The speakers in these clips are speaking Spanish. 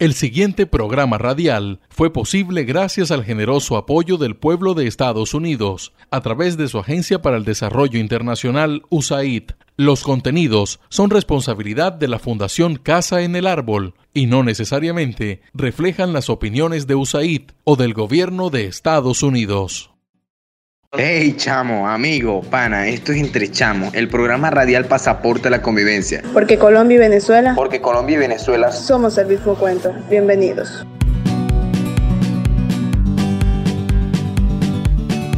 El siguiente programa radial fue posible gracias al generoso apoyo del pueblo de Estados Unidos a través de su Agencia para el Desarrollo Internacional USAID. Los contenidos son responsabilidad de la Fundación Casa en el Árbol y no necesariamente reflejan las opiniones de USAID o del gobierno de Estados Unidos. Hey chamo, amigo, pana, esto es Entre Chamo, el programa radial Pasaporte a la Convivencia. Porque Colombia y Venezuela. Porque Colombia y Venezuela somos el mismo cuento. Bienvenidos.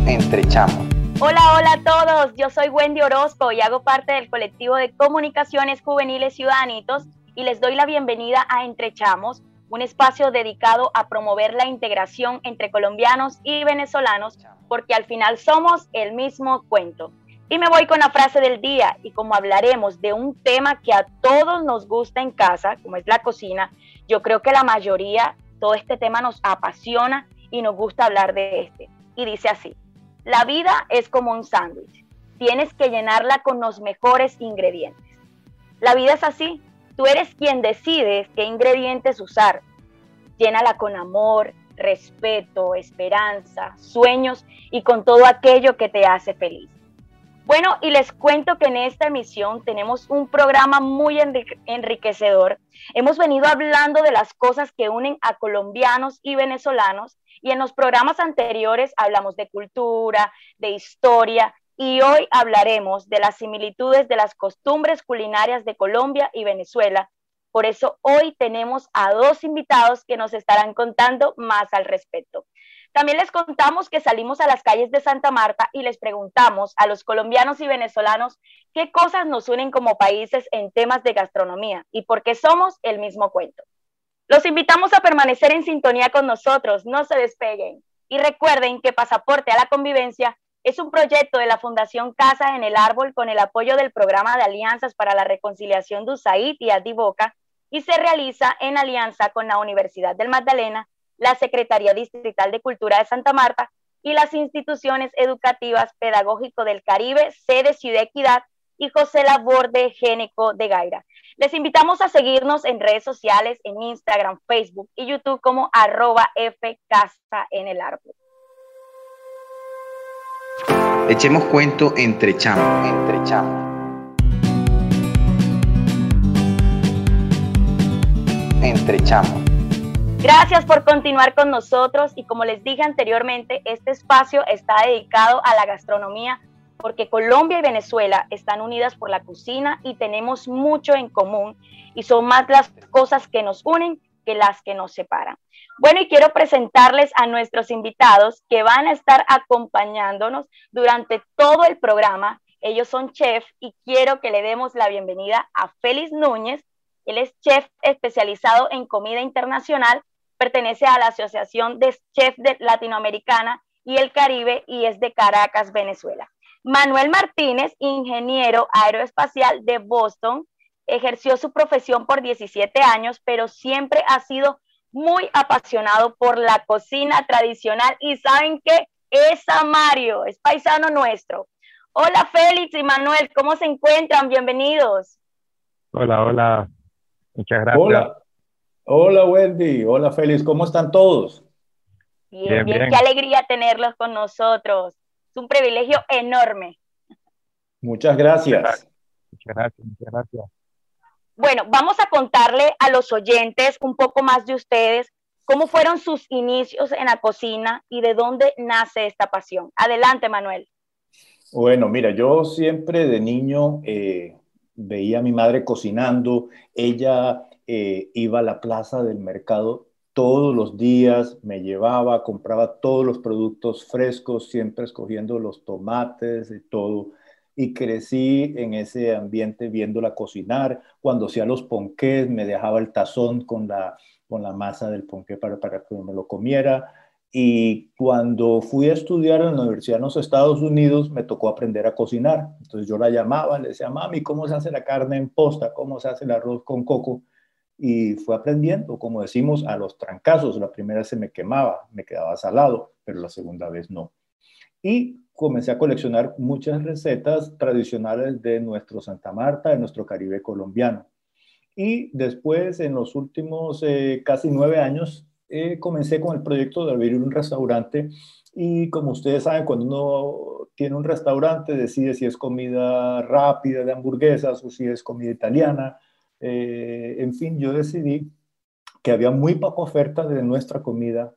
Entre Chamo. Hola, hola a todos. Yo soy Wendy Orozco y hago parte del colectivo de comunicaciones juveniles ciudadanitos y les doy la bienvenida a Entre Chamos, un espacio dedicado a promover la integración entre colombianos y venezolanos, porque al final somos el mismo cuento. Y me voy con la frase del día, y como hablaremos de un tema que a todos nos gusta en casa, como es la cocina, yo creo que la mayoría, todo este tema nos apasiona y nos gusta hablar de este. Y dice así, la vida es como un sándwich, tienes que llenarla con los mejores ingredientes. La vida es así, Tú eres quien decides qué ingredientes usar. Llénala con amor, respeto, esperanza, sueños y con todo aquello que te hace feliz. Bueno, y les cuento que en esta emisión tenemos un programa muy enriquecedor. Hemos venido hablando de las cosas que unen a colombianos y venezolanos y en los programas anteriores hablamos de cultura, de historia y hoy hablaremos de las similitudes de las costumbres culinarias de Colombia y Venezuela. Por eso hoy tenemos a dos invitados que nos estarán contando más al respecto. También les contamos que salimos a las calles de Santa Marta y les preguntamos a los colombianos y venezolanos qué cosas nos unen como países en temas de gastronomía y por qué somos el mismo cuento. Los invitamos a permanecer en sintonía con nosotros, no se despeguen. Y recuerden que Pasaporte a la Convivencia es un proyecto de la Fundación Casa en el Árbol con el apoyo del Programa de Alianzas para la Reconciliación de USAID y Adivoca y se realiza en alianza con la Universidad del Magdalena, la Secretaría Distrital de Cultura de Santa Marta y las instituciones educativas Pedagógico del Caribe, sede Ciudad Equidad y José Laborde Géneco de Gaira. Les invitamos a seguirnos en redes sociales, en Instagram, Facebook y YouTube como arroba F Casa en el Árbol. Echemos cuento entre chamos, entre chamos. Entre chamos. Gracias por continuar con nosotros y como les dije anteriormente, este espacio está dedicado a la gastronomía porque Colombia y Venezuela están unidas por la cocina y tenemos mucho en común y son más las cosas que nos unen que las que nos separan. Bueno, y quiero presentarles a nuestros invitados que van a estar acompañándonos durante todo el programa. Ellos son chef y quiero que le demos la bienvenida a Félix Núñez. Él es chef especializado en comida internacional, pertenece a la Asociación de Chefs Latinoamericana y el Caribe y es de Caracas, Venezuela. Manuel Martínez, ingeniero aeroespacial de Boston, ejerció su profesión por 17 años, pero siempre ha sido muy apasionado por la cocina tradicional y saben que es a Mario, es paisano nuestro. Hola Félix y Manuel, ¿cómo se encuentran? Bienvenidos. Hola, hola. Muchas gracias. Hola. Hola Wendy, hola Félix, ¿cómo están todos? Bien, bien, qué alegría tenerlos con nosotros. Es un privilegio enorme. Muchas gracias. Muchas gracias, muchas gracias. Bueno, vamos a contarle a los oyentes un poco más de ustedes, cómo fueron sus inicios en la cocina y de dónde nace esta pasión. Adelante, Manuel. Bueno, mira, yo siempre de niño eh, veía a mi madre cocinando, ella eh, iba a la plaza del mercado todos los días, me llevaba, compraba todos los productos frescos, siempre escogiendo los tomates y todo y crecí en ese ambiente viéndola cocinar. Cuando hacía los ponqués, me dejaba el tazón con la, con la masa del ponqué para, para que me lo comiera. Y cuando fui a estudiar en la Universidad de los Estados Unidos, me tocó aprender a cocinar. Entonces yo la llamaba, le decía, mami, ¿cómo se hace la carne en posta? ¿Cómo se hace el arroz con coco? Y fue aprendiendo, como decimos, a los trancazos. La primera se me quemaba, me quedaba salado, pero la segunda vez no. Y comencé a coleccionar muchas recetas tradicionales de nuestro Santa Marta, de nuestro Caribe colombiano. Y después, en los últimos eh, casi nueve años, eh, comencé con el proyecto de abrir un restaurante y como ustedes saben, cuando uno tiene un restaurante, decide si es comida rápida de hamburguesas o si es comida italiana. Eh, en fin, yo decidí que había muy poca oferta de nuestra comida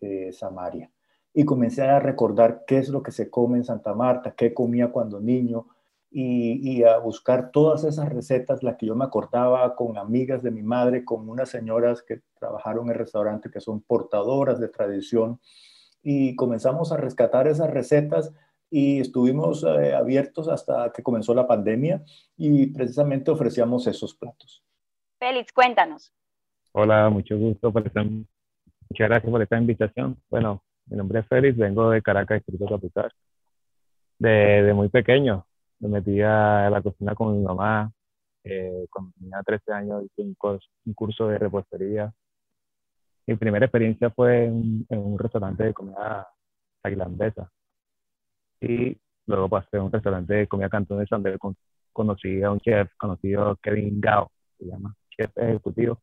eh, Samaria. Y comencé a recordar qué es lo que se come en Santa Marta, qué comía cuando niño, y, a buscar todas esas recetas, las que yo me acordaba con amigas de mi madre, con unas señoras que trabajaron en el restaurante, que son portadoras de tradición, y comenzamos a rescatar esas recetas y estuvimos eh, abiertos hasta que comenzó la pandemia y precisamente ofrecíamos esos platos. Félix, cuéntanos. Hola, mucho gusto por esta, muchas gracias por esta invitación. Bueno, mi nombre es Félix, vengo de Caracas, Distrito Capital. De, de muy pequeño me metí a la cocina con mi mamá. Eh, cuando tenía 13 años hice un curso, de repostería. Mi primera experiencia fue en, un restaurante de comida tailandesa. Y luego pasé a un restaurante de comida cantonesa donde conocí a un chef conocido, Kevin Gao, se llama, chef ejecutivo.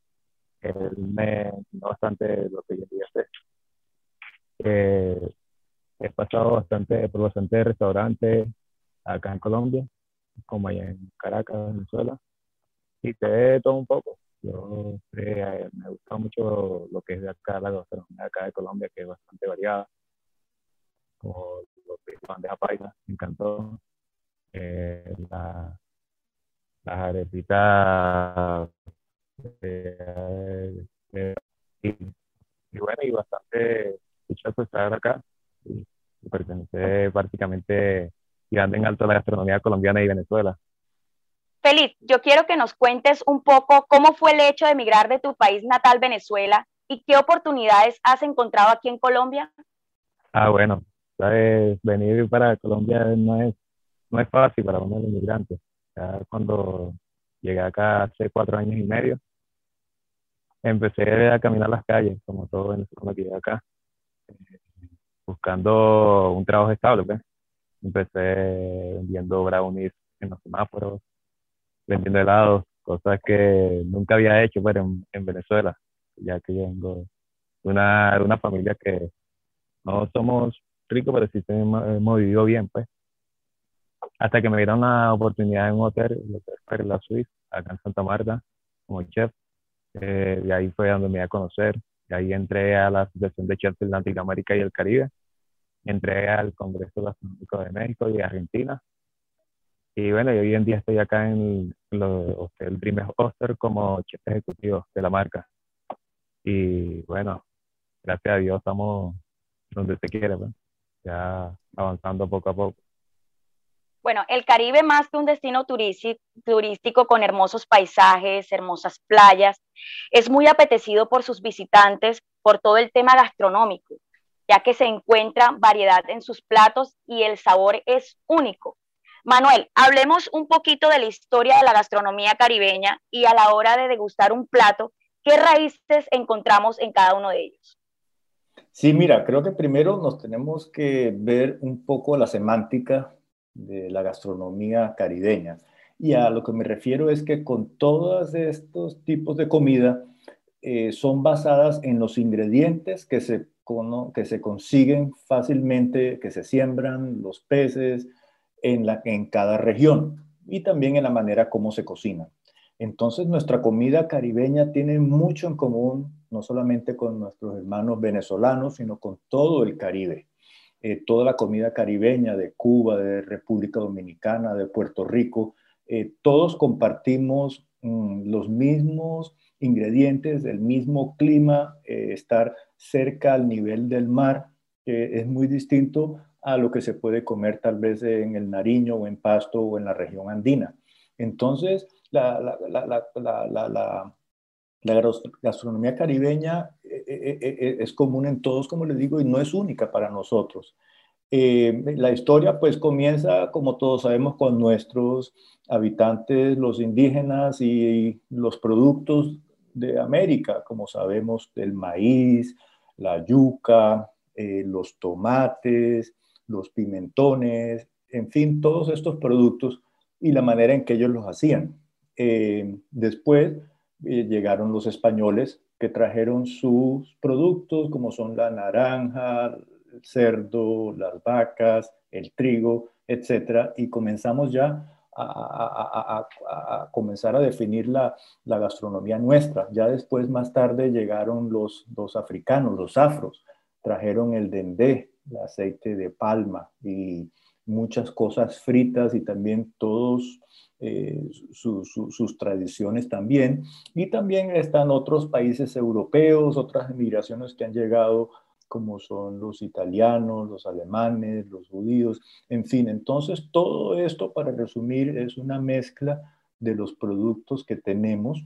Él me enseñó bastante lo que yo quería hacer. Eh, he pasado bastante por bastante restaurantes, acá en Colombia, como allá en Caracas, Venezuela, y te todo un poco. Yo eh, me gusta mucho lo que es de acá, la gastronomía de acá de Colombia, que es bastante variada, como lo que es bandeja paisa, me encantó. Eh, la, las arepitas eh, y, y, bueno, y bastante dichoso estar acá y, y pertenecer prácticamente y en alto la gastronomía colombiana y Venezuela. Feliz, yo quiero que nos cuentes un poco cómo fue el hecho de emigrar de tu país natal, Venezuela, y qué oportunidades has encontrado aquí en Colombia. Ah, bueno, sabes, venir para Colombia no es, no es fácil para uno de los inmigrantes. Ya cuando llegué acá hace cuatro años y medio, empecé a caminar las calles, como todo venezolano que llega acá, buscando un trabajo estable, pues empecé vendiendo brownies en los semáforos, vendiendo helados, cosas que nunca había hecho pero en, en Venezuela, ya que yo vengo de una, una familia que no somos ricos, pero sí hemos, vivido bien, pues. Hasta que me dieron la oportunidad en un hotel, el Hotel La Suisse, acá en Santa Marta, como chef. Eh, de ahí fue donde me iba a conocer. Ahí entré a la Asociación de Chefs de Latinoamérica y el Caribe entré al Congreso Gastronómico de México y Argentina. Y bueno, hoy en día estoy acá en el primer Oster como chef ejecutivo de la marca. Y bueno, gracias a Dios estamos donde se quiere, pues. ya avanzando poco a poco. Bueno, el Caribe más que un destino turístico con hermosos paisajes, hermosas playas, es muy apetecido por sus visitantes por todo el tema gastronómico ya que se encuentra variedad en sus platos y el sabor es único. Manuel, hablemos un poquito de la historia de la gastronomía caribeña y a la hora de degustar un plato, ¿qué raíces encontramos en cada uno de ellos? Sí, mira, creo que primero nos tenemos que ver un poco la semántica de la gastronomía caribeña. Y a lo que me refiero es que con todos estos tipos de comida eh, son basadas en los ingredientes que se que se consiguen fácilmente, que se siembran los peces en, la, en cada región y también en la manera como se cocina. Entonces nuestra comida caribeña tiene mucho en común, no solamente con nuestros hermanos venezolanos, sino con todo el Caribe. Eh, toda la comida caribeña de Cuba, de República Dominicana, de Puerto Rico, eh, todos compartimos mm, los mismos ingredientes, el mismo clima, eh, estar cerca al nivel del mar, es muy distinto a lo que se puede comer tal vez en el Nariño o en Pasto o en la región andina. Entonces, la, la, gastronomía caribeña eh, eh, es común en todos, como les digo, y no es única para nosotros. la historia pues comienza, como todos sabemos, con nuestros habitantes, los indígenas y los productos de América, como sabemos, el maíz, la yuca, eh, los tomates, los pimentones, en fin, todos estos productos y la manera en que ellos los hacían. Eh, después, llegaron los españoles que trajeron sus productos como son la naranja, el cerdo, las vacas, el trigo, etcétera, y comenzamos ya a, comenzar a definir la, gastronomía nuestra. Ya después, más tarde, llegaron los, los africanos, los afros, trajeron el dendé, el aceite de palma y muchas cosas fritas y también todos eh, sus tradiciones también. Y también están otros países europeos, otras migraciones que han llegado como son los italianos, los alemanes, los judíos, en fin. Entonces, todo esto, para resumir, es una mezcla de los productos que tenemos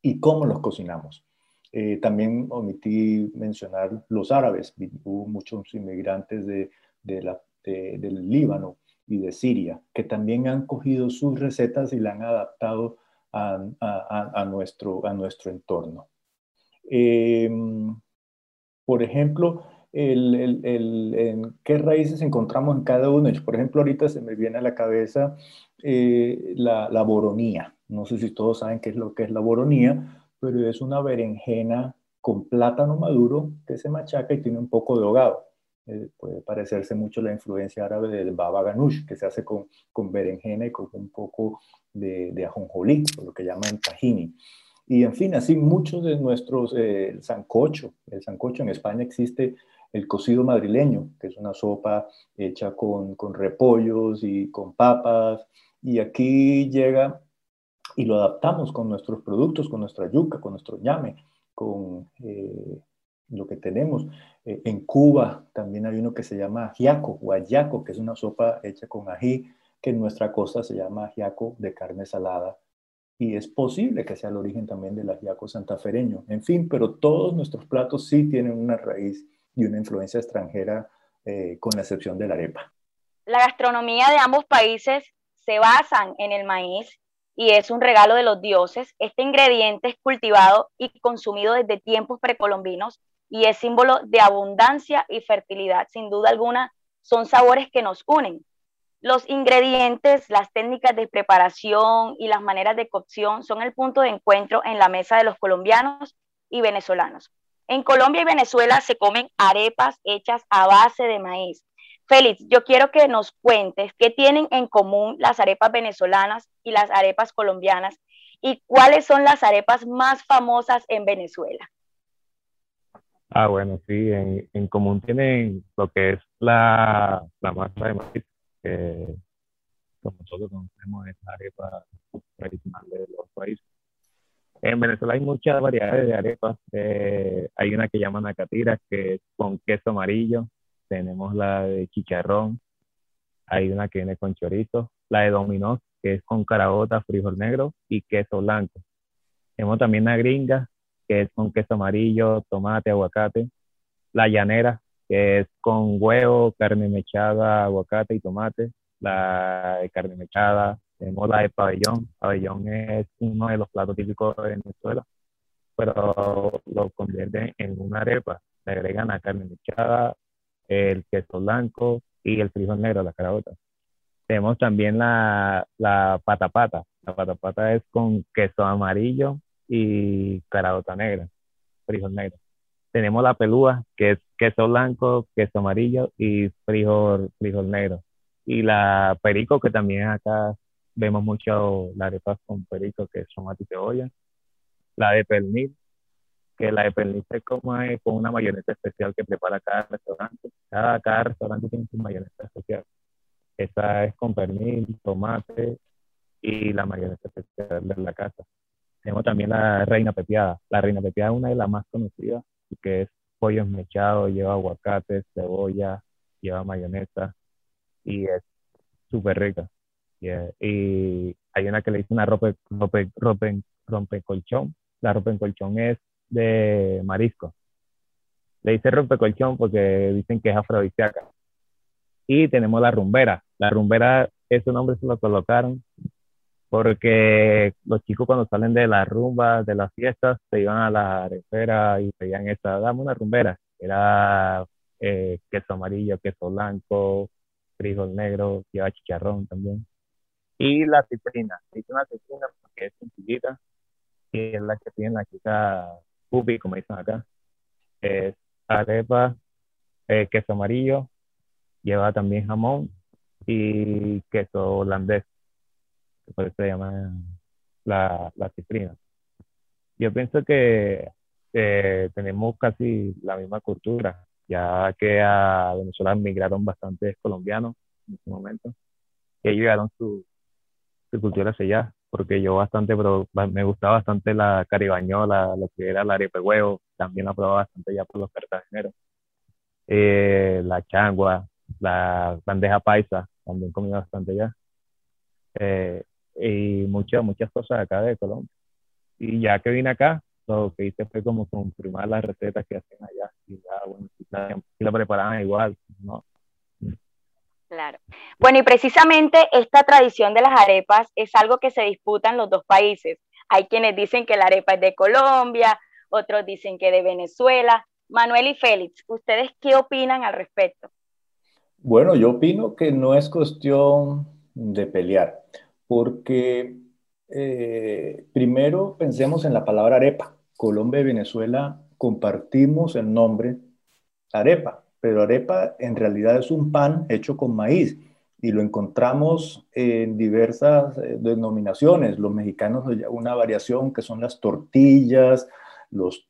y cómo los cocinamos. Eh, también omití mencionar los árabes. Hubo muchos inmigrantes de, del Líbano y de Siria que también han cogido sus recetas y la han adaptado a, nuestro, a nuestro entorno. Eh, por ejemplo, el, en qué raíces encontramos en cada uno. Por ejemplo, ahorita se me viene a la cabeza eh, la, la, boronía. No sé si todos saben qué es lo que es la boronía, pero es una berenjena con plátano maduro que se machaca y tiene un poco de hogado. Eh, puede parecerse mucho la influencia árabe del baba ganoush, que se hace con, con berenjena y con un poco de, de ajonjolí, lo que llaman tahini. Y en fin, así muchos de nuestros, eh, el sancocho, el sancocho en España existe el cocido madrileño, que es una sopa hecha con, con repollos y con papas, y aquí llega y lo adaptamos con nuestros productos, con nuestra yuca, con nuestro ñame, con eh, lo que tenemos. Eh, en Cuba también hay uno que se llama ajiaco o que es una sopa hecha con ají, que en nuestra costa se llama ajiaco de carne salada y es posible que sea el origen también del ajiaco santafereño. En fin, pero todos nuestros platos sí tienen una raíz y una influencia extranjera, eh, con la excepción de la arepa. La gastronomía de ambos países se basan en el maíz y es un regalo de los dioses. Este ingrediente es cultivado y consumido desde tiempos precolombinos y es símbolo de abundancia y fertilidad. Sin duda alguna, son sabores que nos unen los ingredientes, las técnicas de preparación y las maneras de cocción son el punto de encuentro en la mesa de los colombianos y venezolanos. En Colombia y Venezuela se comen arepas hechas a base de maíz. Félix, yo quiero que nos cuentes qué tienen en común las arepas venezolanas y las arepas colombianas y cuáles son las arepas más famosas en Venezuela. Ah, bueno, sí, en, común tienen lo que es la, la masa de maíz, como nosotros conocemos esta arepa tradicional de los países. En Venezuela hay muchas variedades de arepas. Eh, hay una que llaman acatira, que es con queso amarillo. Tenemos la de chicharrón. Hay una que viene con chorizo. La de dominó, que es con carabota, frijol negro y queso blanco. Tenemos también la gringa, que es con queso amarillo, tomate, aguacate. La llanera, que es con huevo, carne mechada, aguacate y tomate, la carne mechada, tenemos la de pabellón, pabellón es uno de los platos típicos de Venezuela, pero lo convierten en una arepa, le agregan la carne mechada, el queso blanco y el frijol negro, la carabota. Tenemos también la, la patapata, la patapata es con queso amarillo y carabota negra, frijol negro. Tenemos la pelúa, que es queso blanco, queso amarillo y frijol, frijol negro. Y la perico, que también acá vemos mucho la arepas con perico, que tomate y cebolla. La de pernil, que la de pernil se come con una mayonesa especial que prepara cada restaurante. Cada, cada restaurante tiene su mayonesa especial. Esa es con pernil, tomate y la mayonesa especial de la casa. Tenemos también la reina pepiada. La reina pepiada es una de las más conocidas que es pollo esmechado, lleva aguacate, cebolla, lleva mayonesa y es súper rica. Y hay una que le dice una ropa, ropa, ropa, rompe colchón. La ropa en colchón es de marisco. Le dice rompe colchón porque dicen que es afrodisíaca. Y tenemos la rumbera. La rumbera, ese nombre se lo colocaron porque los chicos cuando salen de las rumbas, de las fiestas, se iban a la arepera y pedían esta, dame una rumbera. Era eh, queso amarillo, queso blanco, frijol negro, lleva chicharrón también. Y la citrina, hice una citrina porque es sencillita y es la que tiene la chica pupi, como dicen acá. Es arepa, eh, queso amarillo, lleva también jamón y queso holandés, que por eso se llama la, la cifrina. Yo pienso que tenemos casi la misma cultura, ya que a Venezuela migraron bastantes colombianos en ese momento, que llegaron su, su cultura hacia allá, porque yo bastante, pero me gustaba bastante la caribañola, lo que era la arepa huevo, también la probaba bastante ya por los cartageneros. Eh, la changua, la bandeja paisa, también comí bastante ya. Eh, y muchas, muchas cosas acá de Colombia. Y ya que vine acá, lo que hice fue como confirmar las recetas que hacen allá. Y ya, bueno, si la, preparaban igual, ¿no? Claro. Bueno, y precisamente esta tradición de las arepas es algo que se disputa en los dos países. Hay quienes dicen que la arepa es de Colombia, otros dicen que de Venezuela. Manuel y Félix, ¿ustedes qué opinan al respecto? Bueno, yo opino que no es cuestión de pelear, porque eh, primero pensemos en la palabra arepa. Colombia y Venezuela compartimos el nombre arepa, pero arepa en realidad es un pan hecho con maíz y lo encontramos en diversas eh, denominaciones. Los mexicanos una variación que son las tortillas, los,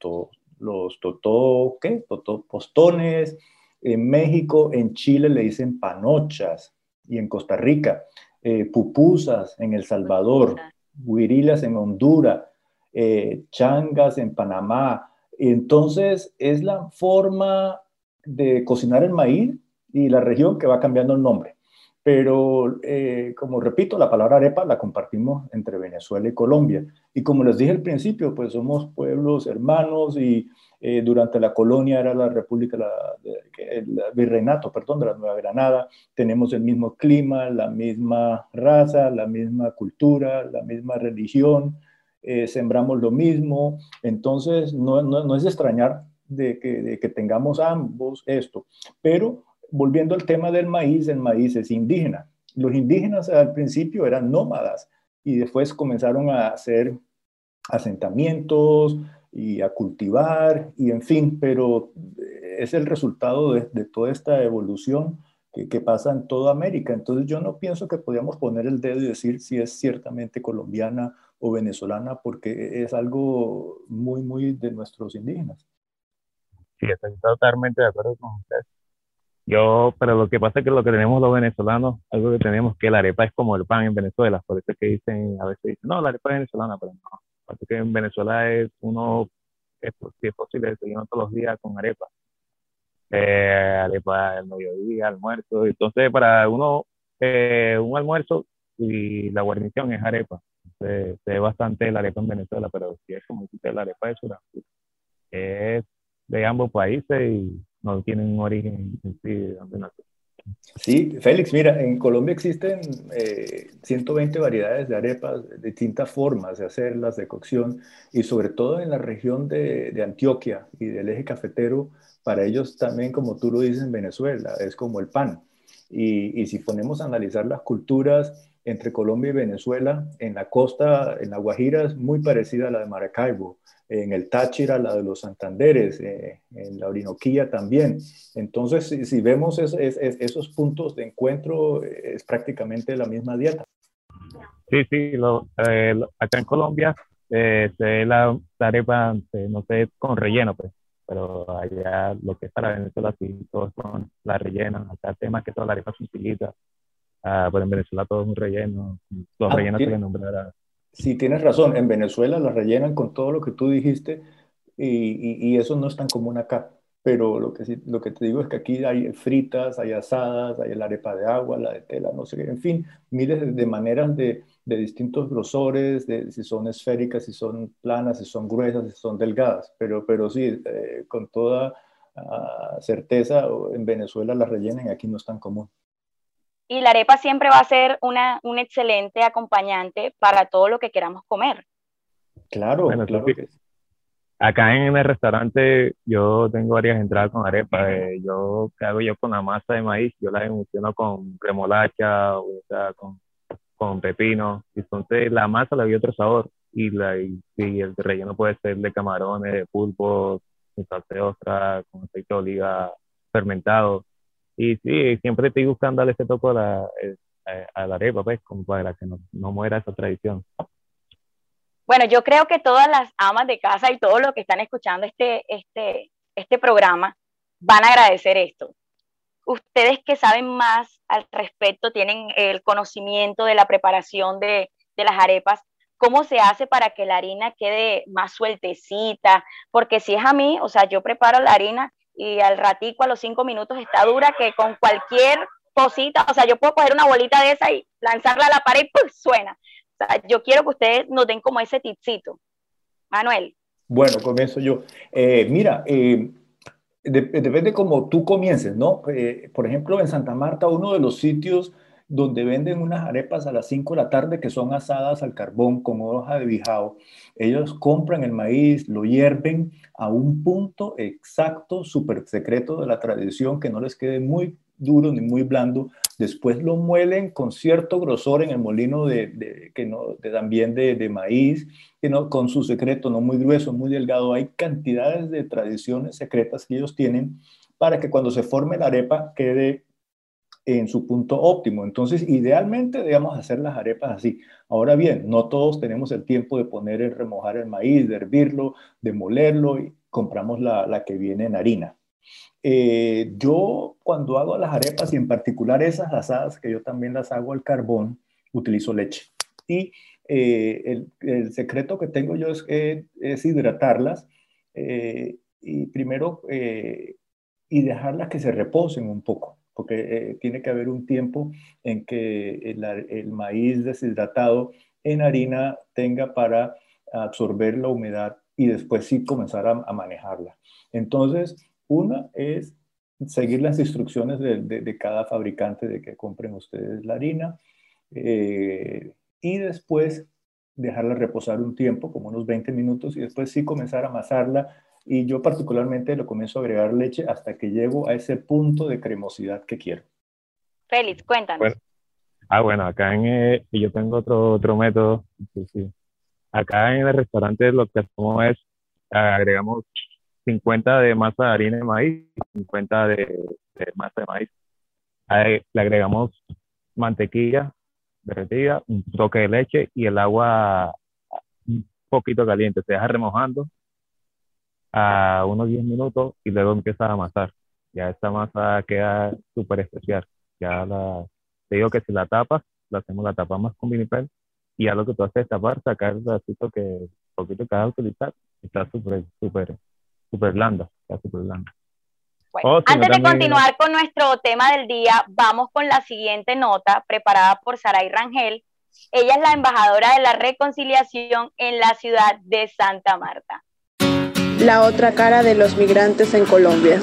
los totó, ¿qué? postones. En México, en Chile le dicen panochas y en Costa Rica, eh, pupusas en El Salvador, huirilas en Honduras, eh, changas en Panamá. Entonces, es la forma de cocinar el maíz y la región que va cambiando el nombre. Pero, eh, como repito, la palabra arepa la compartimos entre Venezuela y Colombia. Y como les dije al principio, pues somos pueblos hermanos y eh, durante la colonia era la República, el virreinato, perdón, de la Nueva Granada. Tenemos el mismo clima, la misma raza, la misma cultura, la misma religión. Eh, sembramos lo mismo. Entonces, no, no, es de extrañar de que, de que tengamos ambos esto. Pero volviendo al tema del maíz, el maíz es indígena. Los indígenas al principio eran nómadas y después comenzaron a hacer asentamientos y a cultivar y en fin, pero es el resultado de, toda esta evolución que, que, pasa en toda América. Entonces yo no pienso que podamos poner el dedo y decir si es ciertamente colombiana o venezolana porque es algo muy, muy de nuestros indígenas. Sí, estoy totalmente de acuerdo con usted. Yo, pero lo que pasa es que lo que tenemos los venezolanos, algo que tenemos que la arepa es como el pan en Venezuela, por eso es que dicen, a veces dicen, no, la arepa es venezolana, pero no. Porque que en Venezuela es uno, es, si es posible, desayuno todos los días con arepa. Eh, arepa al mediodía, almuerzo. Entonces, para uno, eh, un almuerzo y la guarnición es arepa. Se, ve bastante la arepa en Venezuela, pero si es como dice la arepa de Sudáfrica. Es de ambos países y no tienen un origen en sí de donde nació. Sí, Félix, mira, en Colombia existen 120 eh, variedades de arepas, distintas formas de hacerlas, de cocción, y sobre todo en la región de, de, Antioquia y del eje cafetero, para ellos también, como tú lo dices en Venezuela, es como el pan. Y, y si ponemos a analizar las culturas entre Colombia y Venezuela, en la costa, en la Guajira, es muy parecida a la de Maracaibo en el Táchira, la de los Santanderes, eh, en la Orinoquía también. Entonces, si, vemos esos puntos de encuentro, es prácticamente la misma dieta. Sí, sí, eh, acá en Colombia eh, se la, arepa, no sé, con relleno, pues, pero allá lo que es para Venezuela, sí, todos son la rellena. Acá el tema es que toda la arepa utiliza, ah, pero en Venezuela todo es un relleno. Los ah, rellenos se les nombra Sí, tienes razón. En Venezuela la rellenan con todo lo que tú dijiste y, y, eso no es tan común acá. Pero lo que, lo que te digo es que aquí hay fritas, hay asadas, hay la arepa de agua, la de tela, no sé qué. En fin, miles de, maneras de, de, distintos grosores, de si son esféricas, si son planas, si son gruesas, si son delgadas. Pero, pero sí, eh, con toda uh, certeza, en Venezuela la rellenan y aquí no es tan común. Y la arepa siempre va a ser una, un excelente acompañante para todo lo que queramos comer. Claro, claro que Acá en el restaurante yo tengo varias entradas con arepa. Eh, yo, ¿qué hago yo con la masa de maíz? Yo la emulsiono con remolacha, o sea, con, con pepino. Entonces la masa le doy otro sabor. y, la, y, el relleno puede ser de camarones, de pulpo, de salsa de ostra, con aceite de oliva fermentado. Y sí, siempre estoy buscando darle ese toque a la, eh, a la arepa, pues, como para que no, no muera esa tradición. Bueno, yo creo que todas las amas de casa y todos los que están escuchando este, este, este programa van a agradecer esto. Ustedes que saben más al respecto, tienen el conocimiento de la preparación de, de las arepas, ¿cómo se hace para que la harina quede más sueltecita? Porque si es a mí, o sea, yo preparo la harina y al ratico, a los cinco minutos, está dura que con cualquier cosita, o sea, yo puedo coger una bolita de esa y lanzarla a la pared y pues suena yo quiero que ustedes nos den como ese tipcito. Manuel. Bueno, comienzo yo. Eh, mira, eh, depende cómo tú comiences, ¿no? Eh, por ejemplo, en Santa Marta, uno de los sitios donde venden unas arepas a las 5 de la tarde que son asadas al carbón con hoja de bijao. Ellos compran el maíz, lo hierven a un punto exacto, súper secreto de la tradición, que no les quede muy duro ni muy blando. Después lo muelen con cierto grosor en el molino de, que no, de, también de, maíz, que no, con su secreto, no muy grueso, muy delgado. Hay cantidades de tradiciones secretas que ellos tienen para que cuando se forme la arepa quede en su punto óptimo. Entonces, idealmente debemos hacer las arepas así. Ahora bien, no todos tenemos el tiempo de poner y remojar el maíz, de hervirlo, de molerlo y compramos la, la que viene en harina. Eh, yo cuando hago las arepas y en particular esas asadas, que yo también las hago al carbón, utilizo leche. Y eh, el, secreto que tengo yo es, es hidratarlas y primero y dejarlas que se reposen un poco, porque tiene que haber un tiempo en que el, maíz deshidratado en harina tenga para absorber la humedad y después sí comenzar a, a manejarla. Entonces, una es seguir las instrucciones de, cada fabricante de que compren ustedes la harina eh, y después dejarla reposar un tiempo, como unos 20 minutos, y después sí comenzar a amasarla. Y yo particularmente lo comienzo a agregar leche hasta que llego a ese punto de cremosidad que quiero. Félix, cuéntanos. ah, bueno, acá en, eh, yo tengo otro, otro método. Acá en el restaurante lo que hacemos es agregamos 50 de masa de harina de maíz, 50 de, masa de maíz. le agregamos mantequilla derretida, un toque de leche y el agua un poquito caliente. Se deja remojando a unos 10 minutos y luego empieza a amasar. Ya esta masa queda súper especial. Ya la, te digo que si la tapas, la hacemos, la tapamos con vinipel y ya lo que tú haces es tapar, sacar el pedacito que poquito que vas a utilizar. Está súper, súper súper blanda, súper blanda. Bueno, oh, antes de continuar con nuestro tema del día, vamos con la siguiente nota preparada por Saray Rangel. Ella es la embajadora de la reconciliación en la ciudad de Santa Marta. La otra cara de los migrantes en Colombia.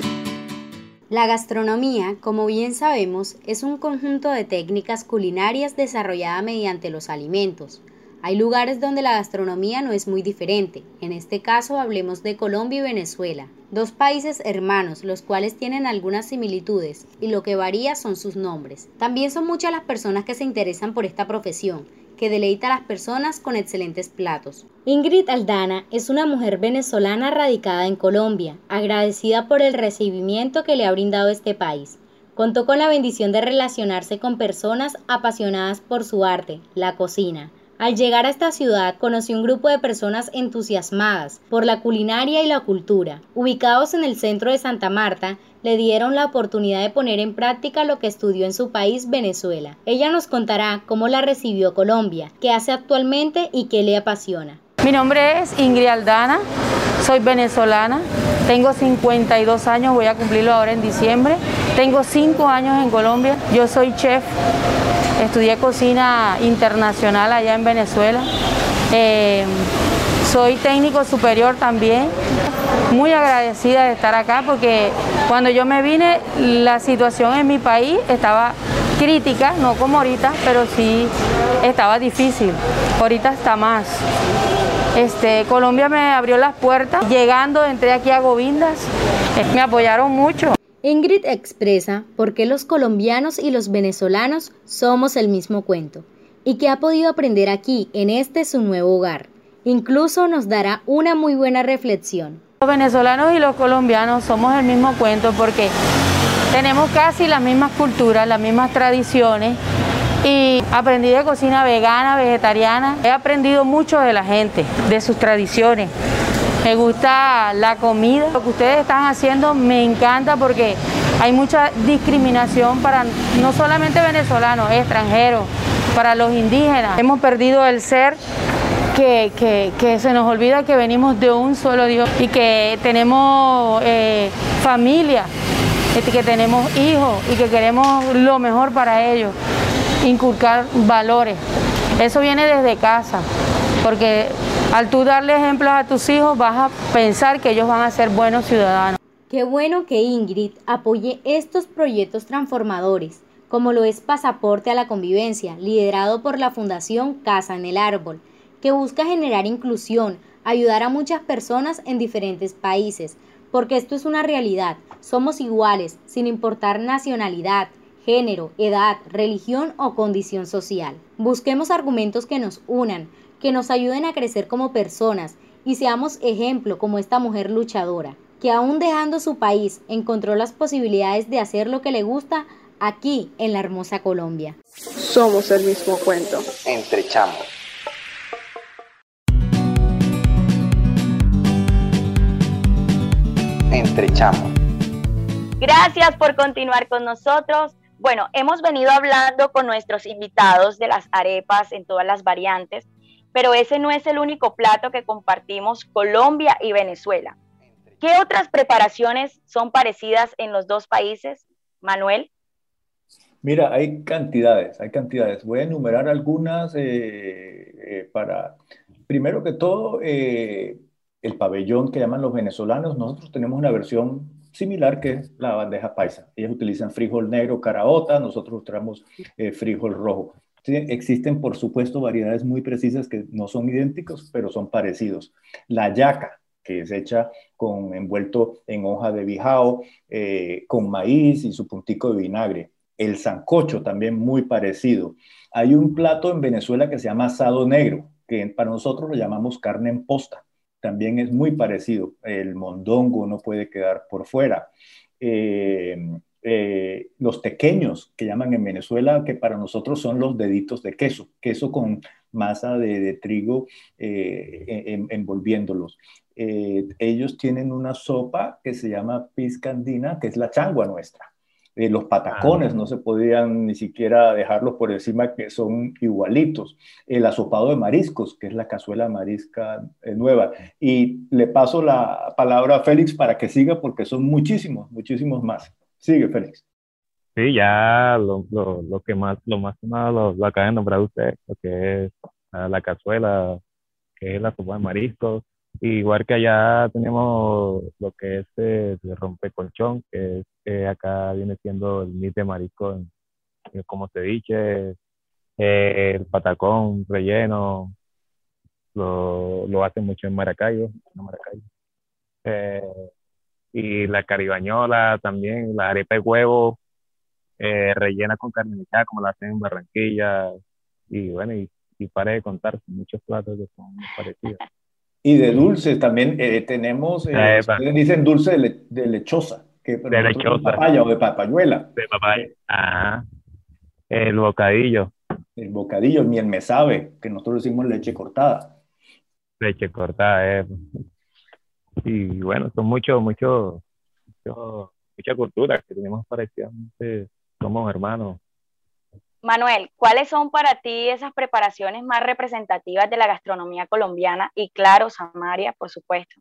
La gastronomía, como bien sabemos, es un conjunto de técnicas culinarias desarrollada mediante los alimentos, hay lugares donde la gastronomía no es muy diferente. En este caso hablemos de Colombia y Venezuela, dos países hermanos, los cuales tienen algunas similitudes y lo que varía son sus nombres. También son muchas las personas que se interesan por esta profesión, que deleita a las personas con excelentes platos. Ingrid Aldana es una mujer venezolana radicada en Colombia, agradecida por el recibimiento que le ha brindado este país. Contó con la bendición de relacionarse con personas apasionadas por su arte, la cocina, al llegar a esta ciudad conoció un grupo de personas entusiasmadas por la culinaria y la cultura. Ubicados en el centro de Santa Marta, le dieron la oportunidad de poner en práctica lo que estudió en su país, Venezuela. Ella nos contará cómo la recibió Colombia, qué hace actualmente y qué le apasiona. Mi nombre es Ingrid Aldana, soy venezolana, tengo 52 años, voy a cumplirlo ahora en diciembre. Tengo 5 años en Colombia, yo soy chef Estudié cocina internacional allá en Venezuela. Eh, soy técnico superior también. Muy agradecida de estar acá porque cuando yo me vine la situación en mi país estaba crítica, no como ahorita, pero sí estaba difícil. Ahorita está más. Este, Colombia me abrió las puertas. Llegando, entré aquí a Govindas. Me apoyaron mucho. Ingrid expresa por qué los colombianos y los venezolanos somos el mismo cuento y que ha podido aprender aquí, en este su nuevo hogar. Incluso nos dará una muy buena reflexión. Los venezolanos y los colombianos somos el mismo cuento porque tenemos casi las mismas culturas, las mismas tradiciones y aprendí de cocina vegana, vegetariana. He aprendido mucho de la gente, de sus tradiciones. Me gusta la comida. Lo que ustedes están haciendo me encanta porque hay mucha discriminación para no solamente venezolanos, extranjeros, para los indígenas. Hemos perdido el ser que, se nos olvida que venimos de un solo Dios y que tenemos eh, familia, este, que tenemos hijos y que queremos lo mejor para ellos, inculcar valores. Eso viene desde casa, porque al tú darle ejemplos a tus hijos vas a pensar que ellos van a ser buenos ciudadanos. Qué bueno que Ingrid apoye estos proyectos transformadores, como lo es Pasaporte a la Convivencia, liderado por la Fundación Casa en el Árbol que busca generar inclusión, ayudar a muchas personas en diferentes países, porque esto es una realidad, somos iguales, sin importar nacionalidad, género, edad, religión o condición social. Busquemos argumentos que nos unan, que nos ayuden a crecer como personas y seamos ejemplo como esta mujer luchadora, que aún dejando su país encontró las posibilidades de hacer lo que le gusta aquí en la hermosa Colombia. Somos el mismo cuento. Entre chamos. Entrechamos. Gracias por continuar con nosotros. Bueno, hemos venido hablando con nuestros invitados de las arepas en todas las variantes, pero ese no es el único plato que compartimos Colombia y Venezuela. ¿Qué otras preparaciones son parecidas en los dos países, Manuel? Mira, hay cantidades, hay cantidades. Voy a enumerar algunas eh, eh, para, primero que todo, eh, el pabellón que llaman los venezolanos, nosotros tenemos una versión similar que es la bandeja paisa. Ellos utilizan frijol negro, caraota, nosotros traemos eh, frijol rojo. existen, por supuesto, variedades muy precisas que no son idénticos, pero son parecidos. La yaca, que es hecha con envuelto en hoja de bijao, eh, con maíz y su puntico de vinagre. El sancocho, también muy parecido. Hay un plato en Venezuela que se llama asado negro, que para nosotros lo llamamos carne en posta también es muy parecido. El mondongo no puede quedar por fuera. Eh, eh, los pequeños que llaman en Venezuela, que para nosotros son los deditos de queso, queso con masa de, trigo eh, envolviéndolos. ellos tienen una sopa que se llama piscandina, que es la changua nuestra. Eh, los patacones no se podían ni siquiera dejarlos por encima, que son igualitos. El asopado de mariscos, que es la cazuela marisca eh, nueva. Y le paso la palabra a Félix para que siga, porque son muchísimos, muchísimos más. Sigue, Félix. Sí, ya lo, lo, lo que más, lo más lo, lo acaba de nombrar usted, lo que es ah, la cazuela, que es la sopa de mariscos, Igual que allá tenemos lo que es el rompecolchón, que es, acá viene siendo el nite marisco, como ceviche, eh, el patacón relleno, lo, lo hacen mucho en Maracayo. Eh, y la caribañola también, la arepa de huevo, eh, rellena con carne mechada, como la hacen en Barranquilla, y bueno, y, y para de contar, muchos platos que son parecidos. Y de dulces también eh, tenemos, eh, ustedes dicen dulce de, lechosa, que de lechosa. De papaya o de papayuela. De papaya. Ajá. El bocadillo. El bocadillo, el miel me sabe, que nosotros decimos leche cortada. Leche cortada, eh. Y bueno, son muchos, muchos, mucho, mucha cultura que tenemos parecidas, somos hermanos. Manuel, ¿cuáles son para ti esas preparaciones más representativas de la gastronomía colombiana? Y claro, Samaria, por supuesto.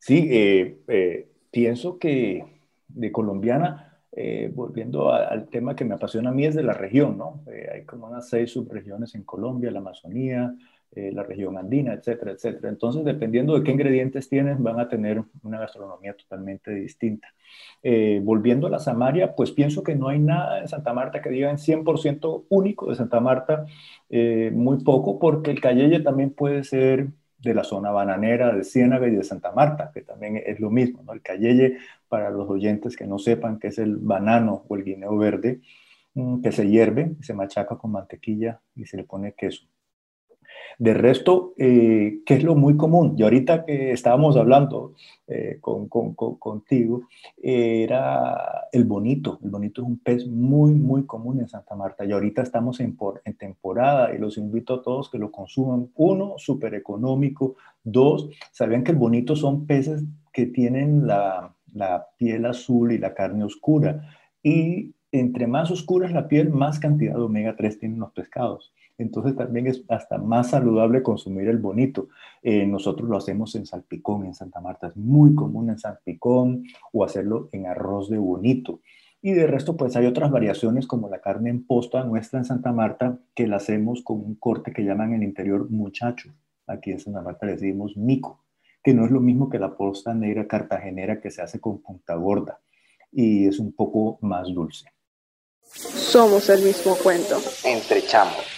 Sí, eh, eh, pienso que de colombiana, eh, volviendo al tema que me apasiona a mí, es de la región, ¿no? hay como unas seis subregiones en Colombia, la Amazonía, la región andina, etcétera, etcétera. Entonces, dependiendo de qué ingredientes tienes, van a tener una gastronomía totalmente distinta. Eh, volviendo a la Samaria, pues pienso que no hay nada en Santa Marta que diga en 100% único de Santa Marta, eh, muy poco, porque el cayeye también puede ser de la zona bananera de Ciénaga y de Santa Marta, que también es lo mismo, ¿no? El cayeye, para los oyentes que no sepan que es el banano o el guineo verde, mm, que se hierve, se machaca con mantequilla y se le pone queso. De resto, eh, ¿qué es lo muy común? Y ahorita que estábamos hablando eh, con, contigo, era el bonito. El bonito es un pez muy, muy común en Santa Marta. Y ahorita estamos en, en temporada y los invito a todos que lo consuman. Uno, súper económico. Dos, sabían que el bonito son peces que tienen la, la piel azul y la carne oscura. Y entre más oscura es la piel, más cantidad de omega 3 tienen los pescados. Entonces también es hasta más saludable consumir el bonito. Eh, nosotros lo hacemos en salpicón en Santa Marta, es muy común en salpicón o hacerlo en arroz de bonito. Y de resto, pues hay otras variaciones como la carne en posta nuestra en Santa Marta, que la hacemos con un corte que llaman en el interior muchacho. Aquí en Santa Marta le decimos mico, que no es lo mismo que la posta negra cartagenera que se hace con punta gorda y es un poco más dulce. Somos el mismo cuento. Entre chamos.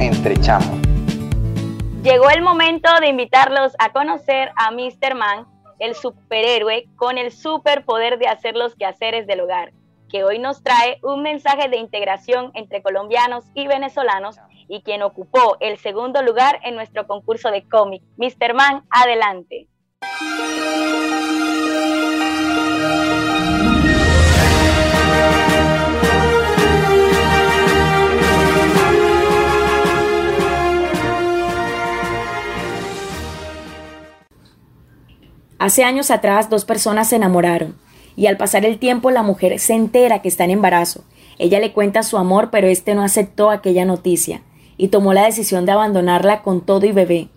Entre chamos. Llegó el momento de invitarlos a conocer a Mr. Man, el superhéroe con el superpoder de hacer los quehaceres del hogar, que hoy nos trae un mensaje de integración entre colombianos y venezolanos y quien ocupó el segundo lugar en nuestro concurso de cómic. Mr. Man, adelante. Hace años atrás dos personas se enamoraron y al pasar el tiempo la mujer se entera que está en embarazo. Ella le cuenta su amor pero este no aceptó aquella noticia y tomó la decisión de abandonarla con todo y bebé.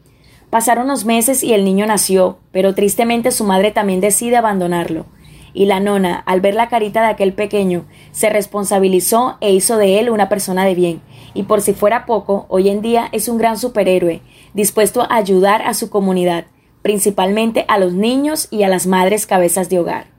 Pasaron unos meses y el niño nació, pero tristemente su madre también decide abandonarlo. Y la nona, al ver la carita de aquel pequeño, se responsabilizó e hizo de él una persona de bien. Y por si fuera poco, hoy en día es un gran superhéroe, dispuesto a ayudar a su comunidad principalmente a los niños y a las madres cabezas de hogar.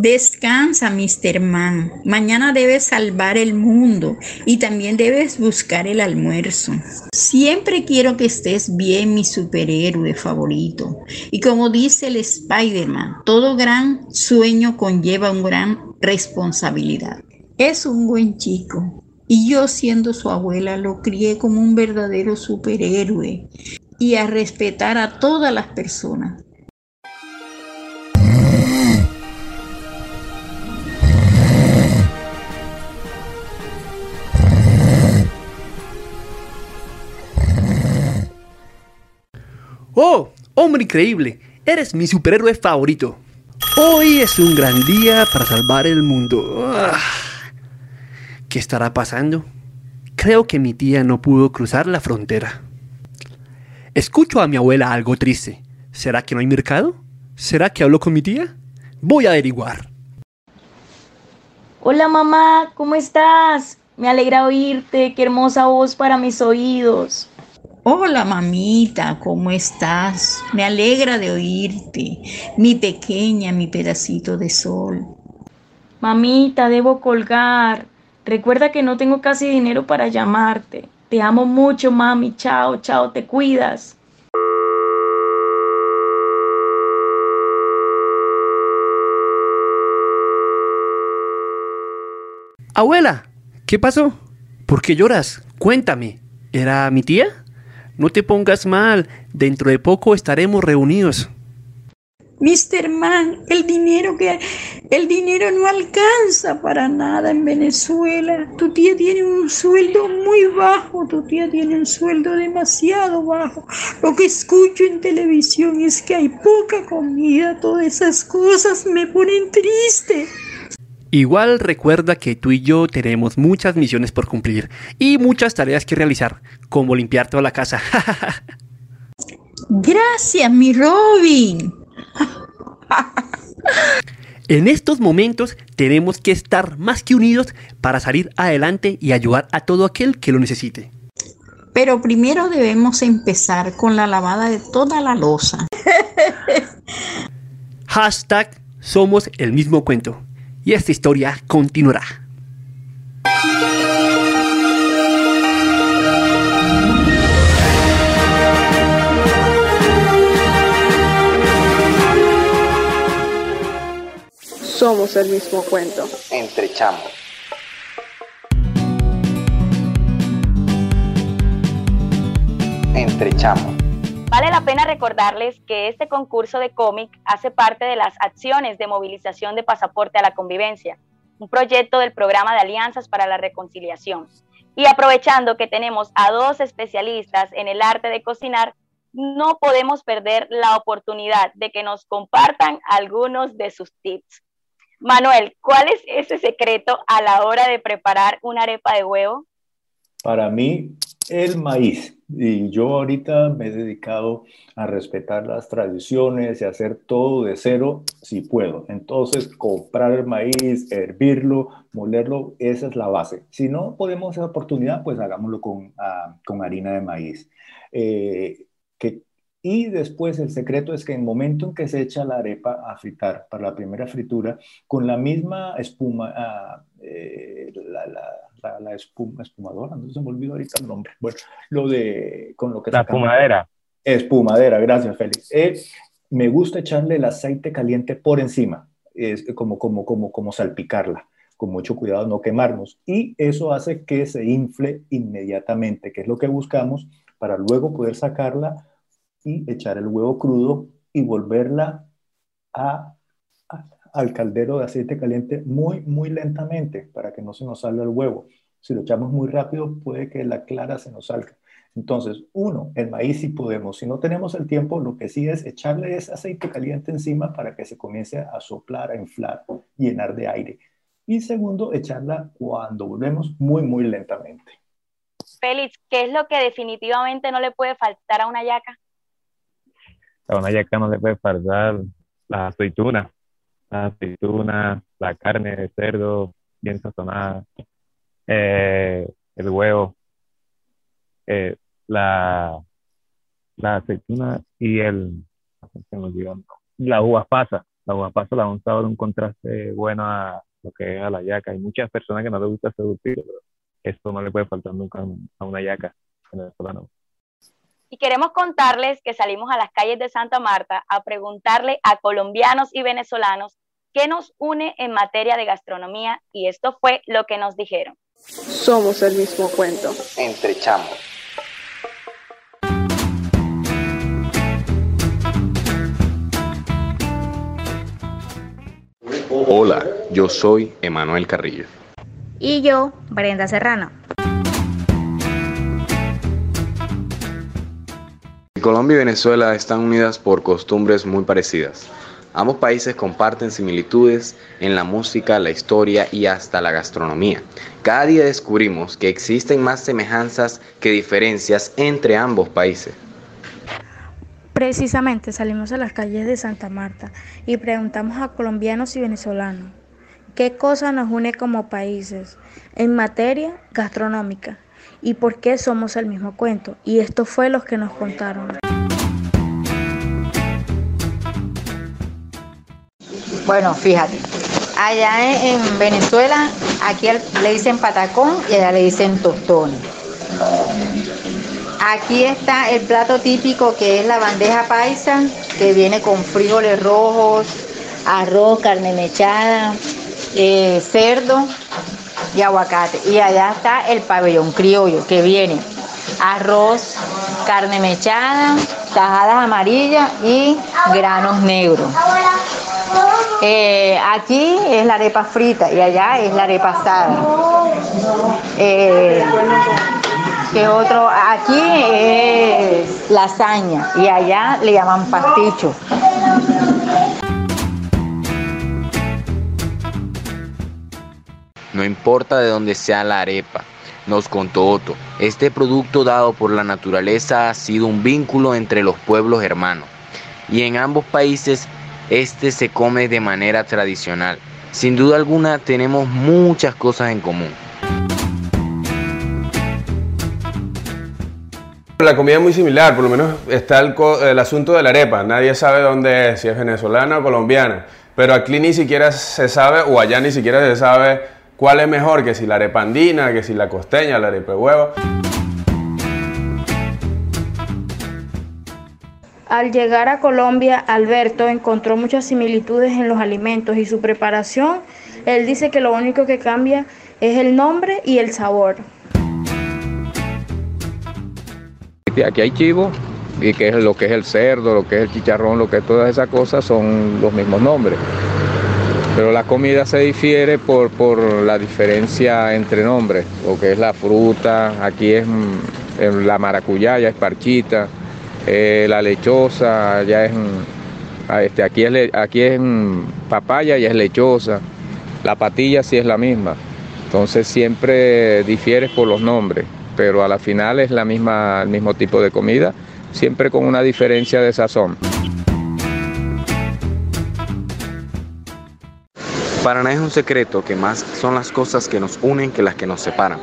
Descansa, Mr. Man. Mañana debes salvar el mundo y también debes buscar el almuerzo. Siempre quiero que estés bien, mi superhéroe favorito. Y como dice el Spider-Man, todo gran sueño conlleva una gran responsabilidad. Es un buen chico y yo siendo su abuela lo crié como un verdadero superhéroe y a respetar a todas las personas. ¡Oh! ¡Hombre increíble! Eres mi superhéroe favorito. Hoy es un gran día para salvar el mundo. Ah. ¿Qué estará pasando? Creo que mi tía no pudo cruzar la frontera. Escucho a mi abuela algo triste. ¿Será que no hay mercado? ¿Será que hablo con mi tía? Voy a averiguar. Hola mamá, ¿cómo estás? Me alegra oírte, qué hermosa voz para mis oídos. Hola mamita, ¿cómo estás? Me alegra de oírte, mi pequeña, mi pedacito de sol. Mamita, debo colgar. Recuerda que no tengo casi dinero para llamarte. Te amo mucho, mami. Chao, chao, te cuidas. Abuela, ¿qué pasó? ¿Por qué lloras? Cuéntame. ¿Era mi tía? No te pongas mal, dentro de poco estaremos reunidos. Mr. Man, el dinero que el dinero no alcanza para nada en Venezuela. Tu tía tiene un sueldo muy bajo, tu tía tiene un sueldo demasiado bajo. Lo que escucho en televisión es que hay poca comida, todas esas cosas me ponen triste. Igual recuerda que tú y yo tenemos muchas misiones por cumplir y muchas tareas que realizar, como limpiar toda la casa. Gracias, mi Robin. En estos momentos tenemos que estar más que unidos para salir adelante y ayudar a todo aquel que lo necesite. Pero primero debemos empezar con la lavada de toda la losa. Hashtag somos el mismo cuento y esta historia continuará. Somos el mismo cuento. Entre chamos. Entre chamos. Vale la pena recordarles que este concurso de cómic hace parte de las acciones de movilización de pasaporte a la convivencia, un proyecto del programa de Alianzas para la Reconciliación. Y aprovechando que tenemos a dos especialistas en el arte de cocinar, no podemos perder la oportunidad de que nos compartan algunos de sus tips. Manuel, ¿cuál es ese secreto a la hora de preparar una arepa de huevo? Para mí, el maíz. Y yo ahorita me he dedicado a respetar las tradiciones y hacer todo de cero si puedo. Entonces, comprar el maíz, hervirlo, molerlo, esa es la base. Si no podemos esa oportunidad, pues hagámoslo con, ah, con harina de maíz. Eh, y después el secreto es que en el momento en que se echa la arepa a fritar, para la primera fritura, con la misma espuma, ah, eh, la, la, espuma, espumadora, no se me olvidó ahorita el nombre. Bueno, lo de, con lo que... La espumadera. Espumadera, gracias Félix. Eh, me gusta echarle el aceite caliente por encima, es como, como, como, como salpicarla con mucho cuidado no quemarnos. Y eso hace que se infle inmediatamente, que es lo que buscamos para luego poder sacarla y echar el huevo crudo y volverla a, al caldero de aceite caliente muy, muy lentamente para que no se nos salga el huevo. Si lo echamos muy rápido, puede que la clara se nos salga. Entonces, uno, el maíz sí podemos. Si no tenemos el tiempo, lo que sí es echarle ese aceite caliente encima para que se comience a soplar, a inflar, llenar de aire. Y segundo, echarla cuando volvemos muy, muy lentamente. Félix, ¿qué es lo que definitivamente no le puede faltar a una yaca? A una yaca no le puede faltar la aceituna, la aceituna, la carne de cerdo bien sazonada, eh, el huevo, eh, la, la aceituna y el, la uva pasa. La uva pasa la da un sabor, un contraste bueno a lo que es a la yaca. Hay muchas personas que no les gusta seducir, pero esto no le puede faltar nunca a una yaca venezolana. Y queremos contarles que salimos a las calles de Santa Marta a preguntarle a colombianos y venezolanos qué nos une en materia de gastronomía y esto fue lo que nos dijeron. Somos el mismo cuento. Entre chamos. Hola, yo soy Emanuel Carrillo. Y yo, Brenda Serrano. Colombia y Venezuela están unidas por costumbres muy parecidas. Ambos países comparten similitudes en la música, la historia y hasta la gastronomía. Cada día descubrimos que existen más semejanzas que diferencias entre ambos países. Precisamente salimos a las calles de Santa Marta y preguntamos a colombianos y venezolanos qué cosa nos une como países en materia gastronómica y por qué somos el mismo cuento. Y esto fue lo que nos contaron. Bueno, fíjate, allá en Venezuela, aquí le dicen patacón y allá le dicen tostones. Aquí está el plato típico que es la bandeja paisa, que viene con frijoles rojos, arroz, carne mechada, eh, cerdo y aguacate. Y allá está el pabellón criollo, que viene arroz, carne mechada, tajadas amarillas y granos negros. Eh, aquí es la arepa frita y allá es la arepa asada. Eh, que otro, aquí es lasaña y allá le llaman pasticho. No importa de dónde sea la arepa, nos contó Otto, este producto dado por la naturaleza ha sido un vínculo entre los pueblos hermanos y en ambos países este se come de manera tradicional. Sin duda alguna tenemos muchas cosas en común. La comida es muy similar, por lo menos está el, el, asunto de la arepa. Nadie sabe dónde es, si es venezolana o colombiana. Pero aquí ni siquiera se sabe, o allá ni siquiera se sabe cuál es mejor, que si la arepa andina, que si la costeña, la arepa de huevo. Al llegar a Colombia, Alberto encontró muchas similitudes en los alimentos y su preparación. Él dice que lo único que cambia es el nombre y el sabor. Aquí hay chivo y que es lo que es el cerdo, lo que es el chicharrón, lo que es todas esas cosas son los mismos nombres. Pero la comida se difiere por, por la diferencia entre nombres, lo que es la fruta, aquí es mm, la maracuyá, ya es parchita, eh, la lechosa, ya es, ah, este, aquí es, aquí es papaya, ya es lechosa, la patilla sí es la misma. Entonces siempre difiere por los nombres, pero a la final es la misma, el mismo tipo de comida, siempre con una diferencia de sazón. Para nadie es un secreto que más son las cosas que nos unen que las que nos separan.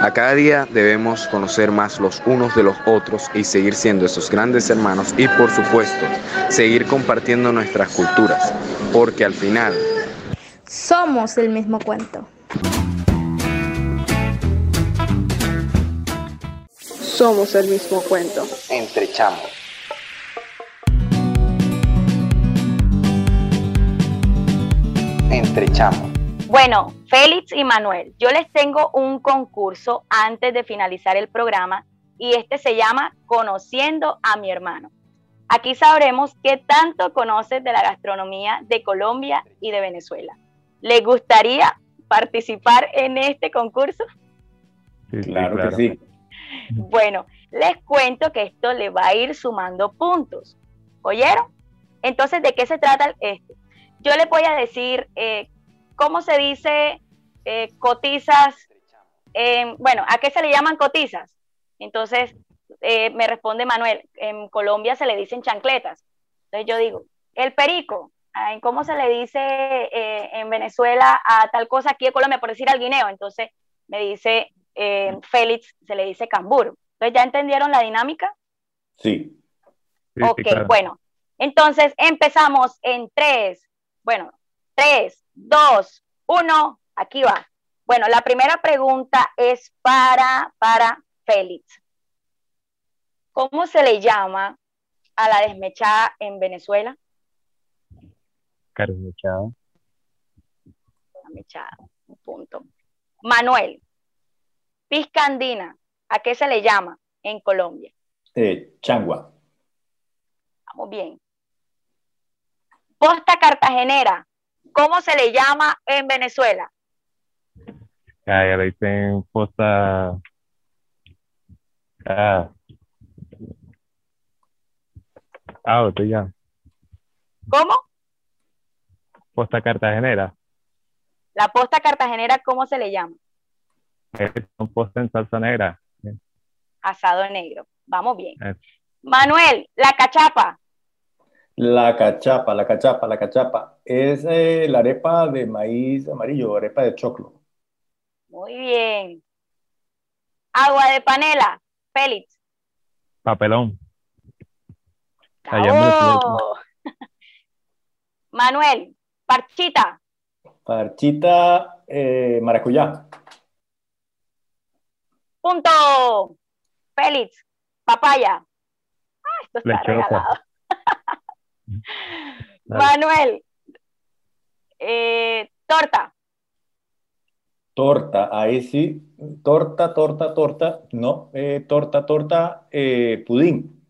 A cada día debemos conocer más los unos de los otros y seguir siendo esos grandes hermanos y por supuesto seguir compartiendo nuestras culturas, porque al final somos el mismo cuento. Somos el mismo cuento. Entre chamos. Entre chamos. Bueno, Félix y Manuel, yo les tengo un concurso antes de finalizar el programa y este se llama Conociendo a mi hermano. Aquí sabremos qué tanto conoces de la gastronomía de Colombia y de Venezuela. ¿Les gustaría participar en este concurso? Sí, claro, que sí. Bueno, les cuento que esto le va a ir sumando puntos. ¿Oyeron? Entonces, ¿de qué se trata esto? Yo les voy a decir eh, ¿cómo se dice eh, cotizas? bueno, ¿a qué se le llaman cotizas? Entonces, eh, me responde Manuel, en Colombia se le dicen chancletas. Entonces yo digo, el perico, ¿en cómo se le dice eh, en Venezuela a tal cosa aquí en Colombia, por decir al guineo? Entonces me dice Félix, se le dice cambur. Entonces, ¿ya entendieron la dinámica? Sí. ok, bueno. Entonces empezamos en tres, bueno, tres, dos, uno, aquí va. Bueno, la primera pregunta es para, para Félix. ¿Cómo se le llama a la desmechada en Venezuela? Carmechada. Desmechada, un punto. Manuel, pizca andina, ¿a qué se le llama en Colombia? Eh, changua. Vamos bien. Posta cartagenera, ¿Cómo se le llama en Venezuela? Ah, ya le dicen posta. Ah. Ah, ya. ¿Cómo? Posta cartagenera. La posta cartagenera, ¿cómo se le llama? Es un posta en salsa negra. Asado negro. Vamos bien. Manuel, la cachapa. La cachapa, la cachapa, la cachapa. Es eh, la arepa de maíz amarillo, arepa de choclo. Muy bien. Agua de panela, Félix. Papelón. Manuel, parchita. Parchita, eh, maracuyá. Punto. Félix, papaya. Ah, esto está regalado. Manuel, eh, torta. Torta, ahí sí. Torta, torta, torta. No, eh, torta, torta, eh, pudín.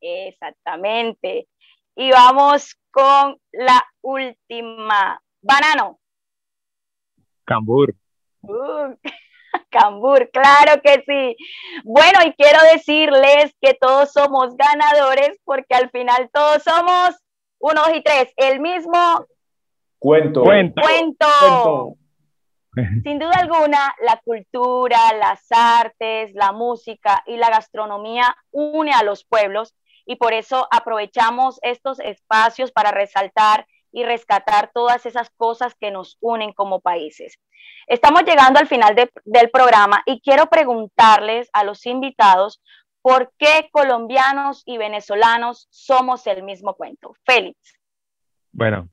Exactamente. Y vamos con la última. Banano. Cambur. Uh, Cambur, claro que sí. Bueno, y quiero decirles que todos somos ganadores porque al final todos somos uno, y tres, el mismo cuento. Cuento. cuento. Sin duda alguna, la cultura, las artes, la música y la gastronomía une a los pueblos y por eso aprovechamos estos espacios para resaltar y rescatar todas esas cosas que nos unen como países. Estamos llegando al final del programa y quiero preguntarles a los invitados por qué colombianos y venezolanos somos el mismo cuento. Félix. Bueno,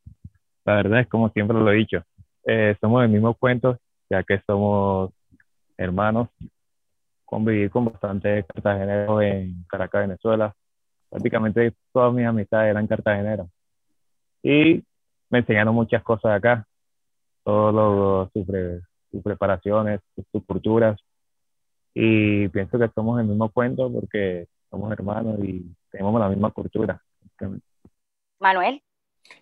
la verdad es como siempre lo he dicho, eh, somos del mismo cuento, ya que somos hermanos. Conviví con bastante cartageneros en Caracas, Venezuela. Prácticamente todas mis amistades eran cartageneros. Y me enseñaron muchas cosas acá. Todas sus, sus preparaciones, sus culturas. Y pienso que somos el mismo cuento porque somos hermanos y tenemos la misma cultura. Manuel.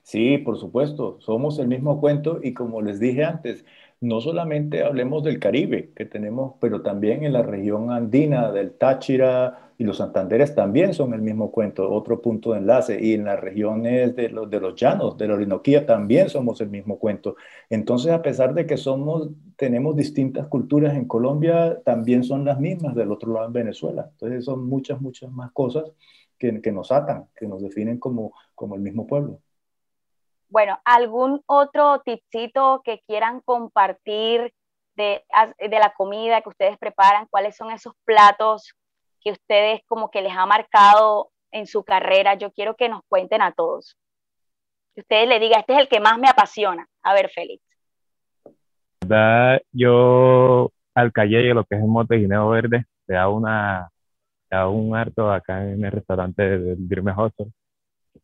Sí, por supuesto, somos el mismo cuento y como les dije antes, no solamente hablemos del Caribe que tenemos, pero también en la región andina del Táchira y los Santanderes también son el mismo cuento, otro punto de enlace, y en las regiones de los, llanos, de la Orinoquía también somos el mismo cuento. Entonces, a pesar de que somos, tenemos distintas culturas en Colombia, también son las mismas del otro lado en Venezuela. Entonces, son muchas, muchas más cosas que, que nos atan, que nos definen como, como el mismo pueblo. Bueno, ¿algún otro tipcito que quieran compartir de, de, la comida que ustedes preparan? ¿Cuáles son esos platos que ustedes como que les ha marcado en su carrera? Yo quiero que nos cuenten a todos. Que ustedes le digan, este es el que más me apasiona. A ver, Félix. Yo al calle lo que es el mote guineo verde, le da una, le un harto acá en el restaurante del Dirme Hostel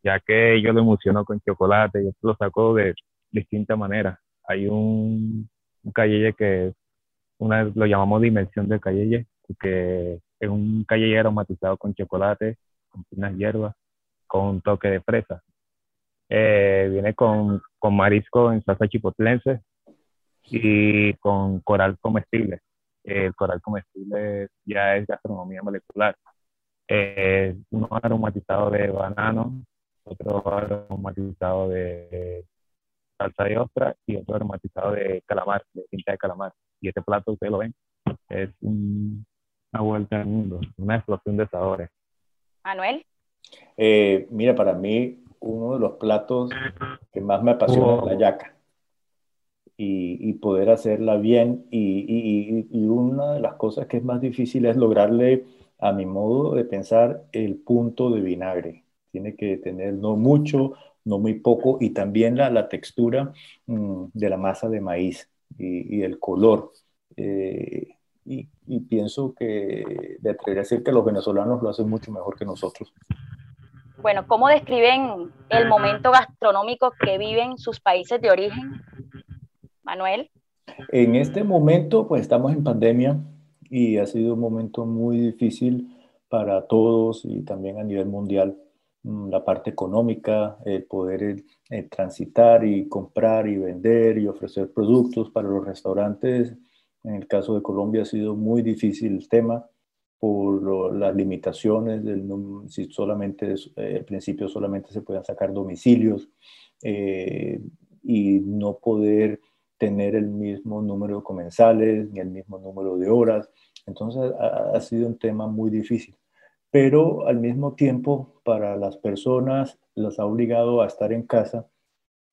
ya que yo lo emociono con chocolate, yo lo saco de distinta manera. Hay un, un que una, lo llamamos dimensión del cayeye, que es un cayeye aromatizado con chocolate, con unas hierbas, con un toque de fresa. Eh, viene con, con, marisco en salsa chipotlense y con coral comestible. el coral comestible ya es gastronomía molecular. Eh, uno aromatizado de banano, otro aromatizado de salsa de ostra y otro aromatizado de calamar, de tinta de calamar. Y este plato, ustedes lo ven, es una vuelta al mundo, una explosión de sabores. Manuel. Eh, mira, para mí, uno de los platos que más me apasiona es la yaca. Y, y, poder hacerla bien. Y, y, y, una de las cosas que es más difícil es lograrle, a mi modo de pensar, el punto de vinagre tiene que tener no mucho, no muy poco, y también la, la textura mm, de la masa de maíz y, y el color. Eh, y, y, pienso que de atrever a decir que los venezolanos lo hacen mucho mejor que nosotros. Bueno, ¿cómo describen el momento gastronómico que viven sus países de origen? Manuel. En este momento, pues estamos en pandemia y ha sido un momento muy difícil para todos y también a nivel mundial. Mm, la parte económica, el poder eh, transitar y comprar y vender y ofrecer productos para los restaurantes. En el caso de Colombia ha sido muy difícil el tema por las limitaciones, del, si solamente eh, al principio solamente se puedan sacar domicilios eh, y no poder tener el mismo número de comensales ni el mismo número de horas. Entonces ha sido un tema muy difícil pero al mismo tiempo para las personas las ha obligado a estar en casa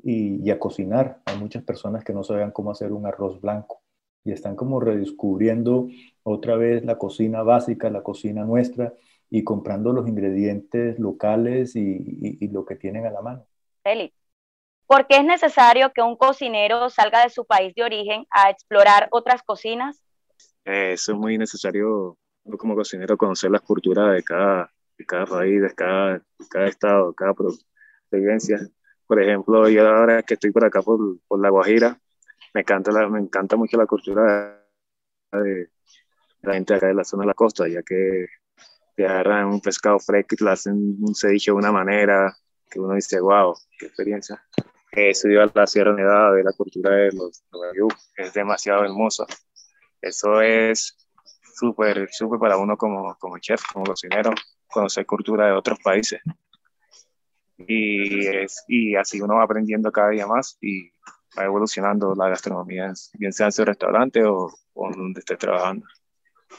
y, a cocinar. Hay muchas personas que no sabían cómo hacer un arroz blanco y están como redescubriendo otra vez la cocina básica, la cocina nuestra y comprando los ingredientes locales y, lo que tienen a la mano. Eli, ¿por qué es necesario que un cocinero salga de su país de origen a explorar otras cocinas? Eh, eso es muy necesario como cocinero conocer las culturas de cada, de cada país, de cada, cada estado, de cada provincia. Por ejemplo, yo ahora que estoy por acá, por, por La Guajira, me encanta, la, me encanta mucho la cultura de, la gente acá de la zona de la costa, ya que te agarran un pescado fresco y te lo hacen un ceviche de una manera que uno dice, wow, qué experiencia. He subido a la Sierra Nevada de la cultura de los, los es demasiado hermosa. Eso es súper, súper para uno como, como chef, como cocinero, conocer cultura de otros países. Y, es, y así uno va aprendiendo cada día más y va evolucionando la gastronomía, bien sea en su restaurante o, o donde esté trabajando.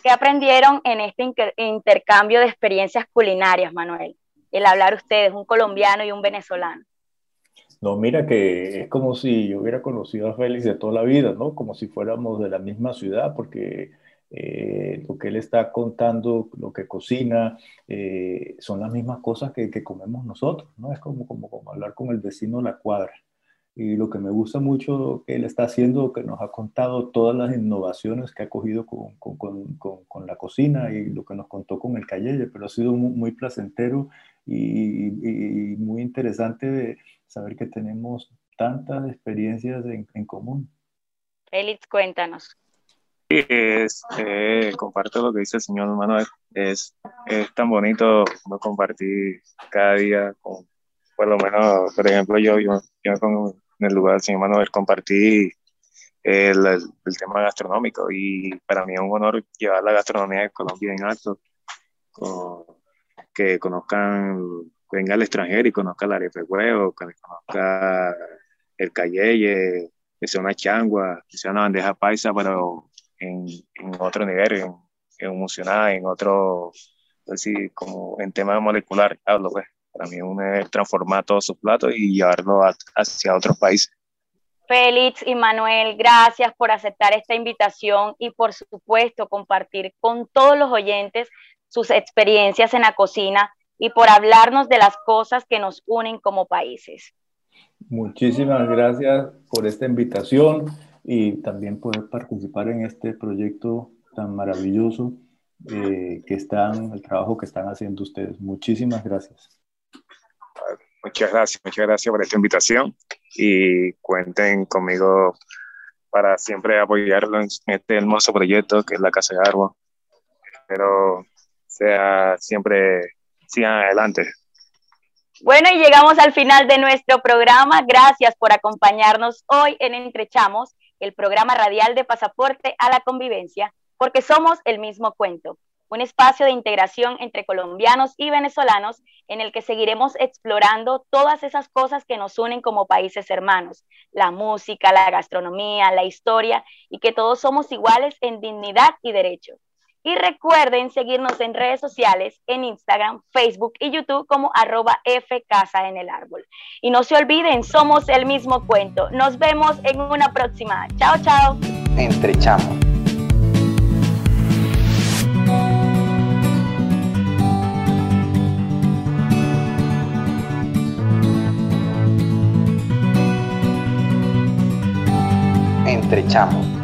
¿Qué aprendieron en este intercambio de experiencias culinarias, Manuel? El hablar ustedes, un colombiano y un venezolano. No, mira que es como si yo hubiera conocido a Félix de toda la vida, ¿no? Como si fuéramos de la misma ciudad, porque eh, lo que él está contando, lo que cocina, eh, son las mismas cosas que, que, comemos nosotros, ¿no? Es como, como, como, hablar con el vecino de la cuadra. y lo que me gusta mucho que él está haciendo, que nos ha contado todas las innovaciones que ha cogido con, con, con, con la cocina y lo que nos contó con el cayeye, pero ha sido muy, placentero y, y, muy interesante saber que tenemos tantas experiencias en, en común. Félix, cuéntanos. Es, eh, comparto lo que dice el señor Manuel. Es, es tan bonito compartir cada día con, por lo menos, por ejemplo, yo, yo, yo con en el lugar del señor Manuel compartí el, el, tema gastronómico y para mí es un honor llevar la gastronomía de Colombia en alto, que conozcan, venga al extranjero y conozca la arepa de huevo, que conozca el cayeye, que sea una changua, que sea una bandeja paisa, pero en, en otro nivel, en, emocionada, en otro, así como en tema molecular, hablo pues. Para mí es un transformar todos sus platos y llevarlo hacia otros países. Félix y Manuel, gracias por aceptar esta invitación y por supuesto compartir con todos los oyentes sus experiencias en la cocina y por hablarnos de las cosas que nos unen como países. Muchísimas gracias por esta invitación y también poder participar en este proyecto tan maravilloso eh, que están, el trabajo que están haciendo ustedes. Muchísimas gracias. Muchas gracias, muchas gracias por esta invitación y cuenten conmigo para siempre apoyarlo en este hermoso proyecto que es la Casa de Árbol. Espero sea siempre, sigan adelante. Bueno, y llegamos al final de nuestro programa. Gracias por acompañarnos hoy en Entrechamos, el programa radial de Pasaporte a la Convivencia, porque somos el mismo cuento un espacio de integración entre colombianos y venezolanos en el que seguiremos explorando todas esas cosas que nos unen como países hermanos, la música, la gastronomía, la historia y que todos somos iguales en dignidad y derechos. Y recuerden seguirnos en redes sociales, en Instagram, Facebook y YouTube como arroba F Casa en el Árbol. Y no se olviden, somos el mismo cuento. Nos vemos en una próxima. Chao, chao. Entre chamos. estrechamos.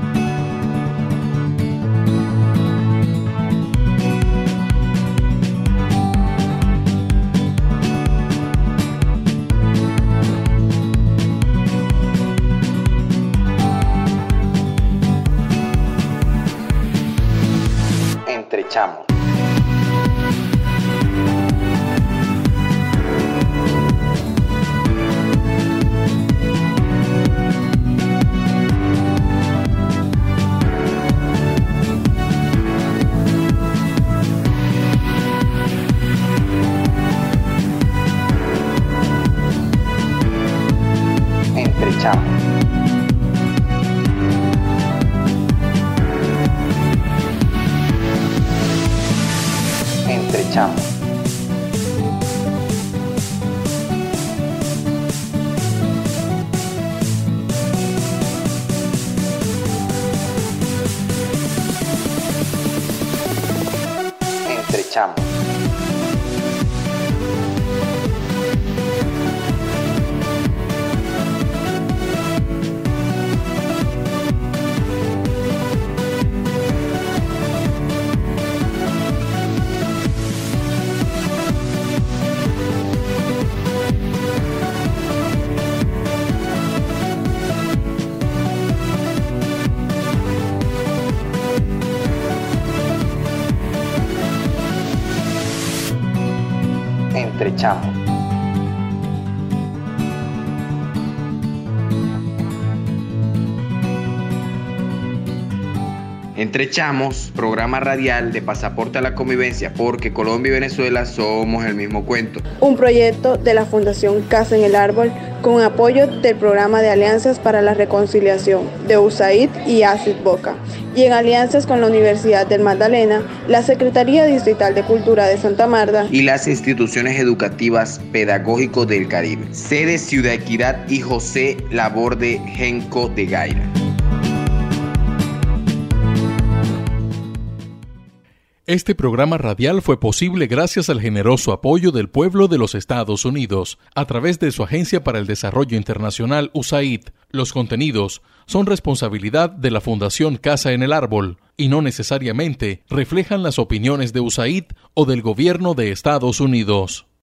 Entrechamos. Entrechamos, programa radial de Pasaporte a la Convivencia, porque Colombia y Venezuela somos el mismo cuento. Un proyecto de la Fundación Casa en el Árbol con apoyo del Programa de Alianzas para la Reconciliación de USAID y ACID Boca, y en alianzas con la Universidad del Magdalena, la Secretaría Distrital de Cultura de Santa Marta y las instituciones educativas pedagógicos del Caribe, sede Ciudad Equidad y José Laborde Genco de Gaira. Este programa radial fue posible gracias al generoso apoyo del pueblo de los Estados Unidos a través de su Agencia para el Desarrollo Internacional USAID. Los contenidos son responsabilidad de la Fundación Casa en el Árbol y no necesariamente reflejan las opiniones de USAID o del gobierno de Estados Unidos.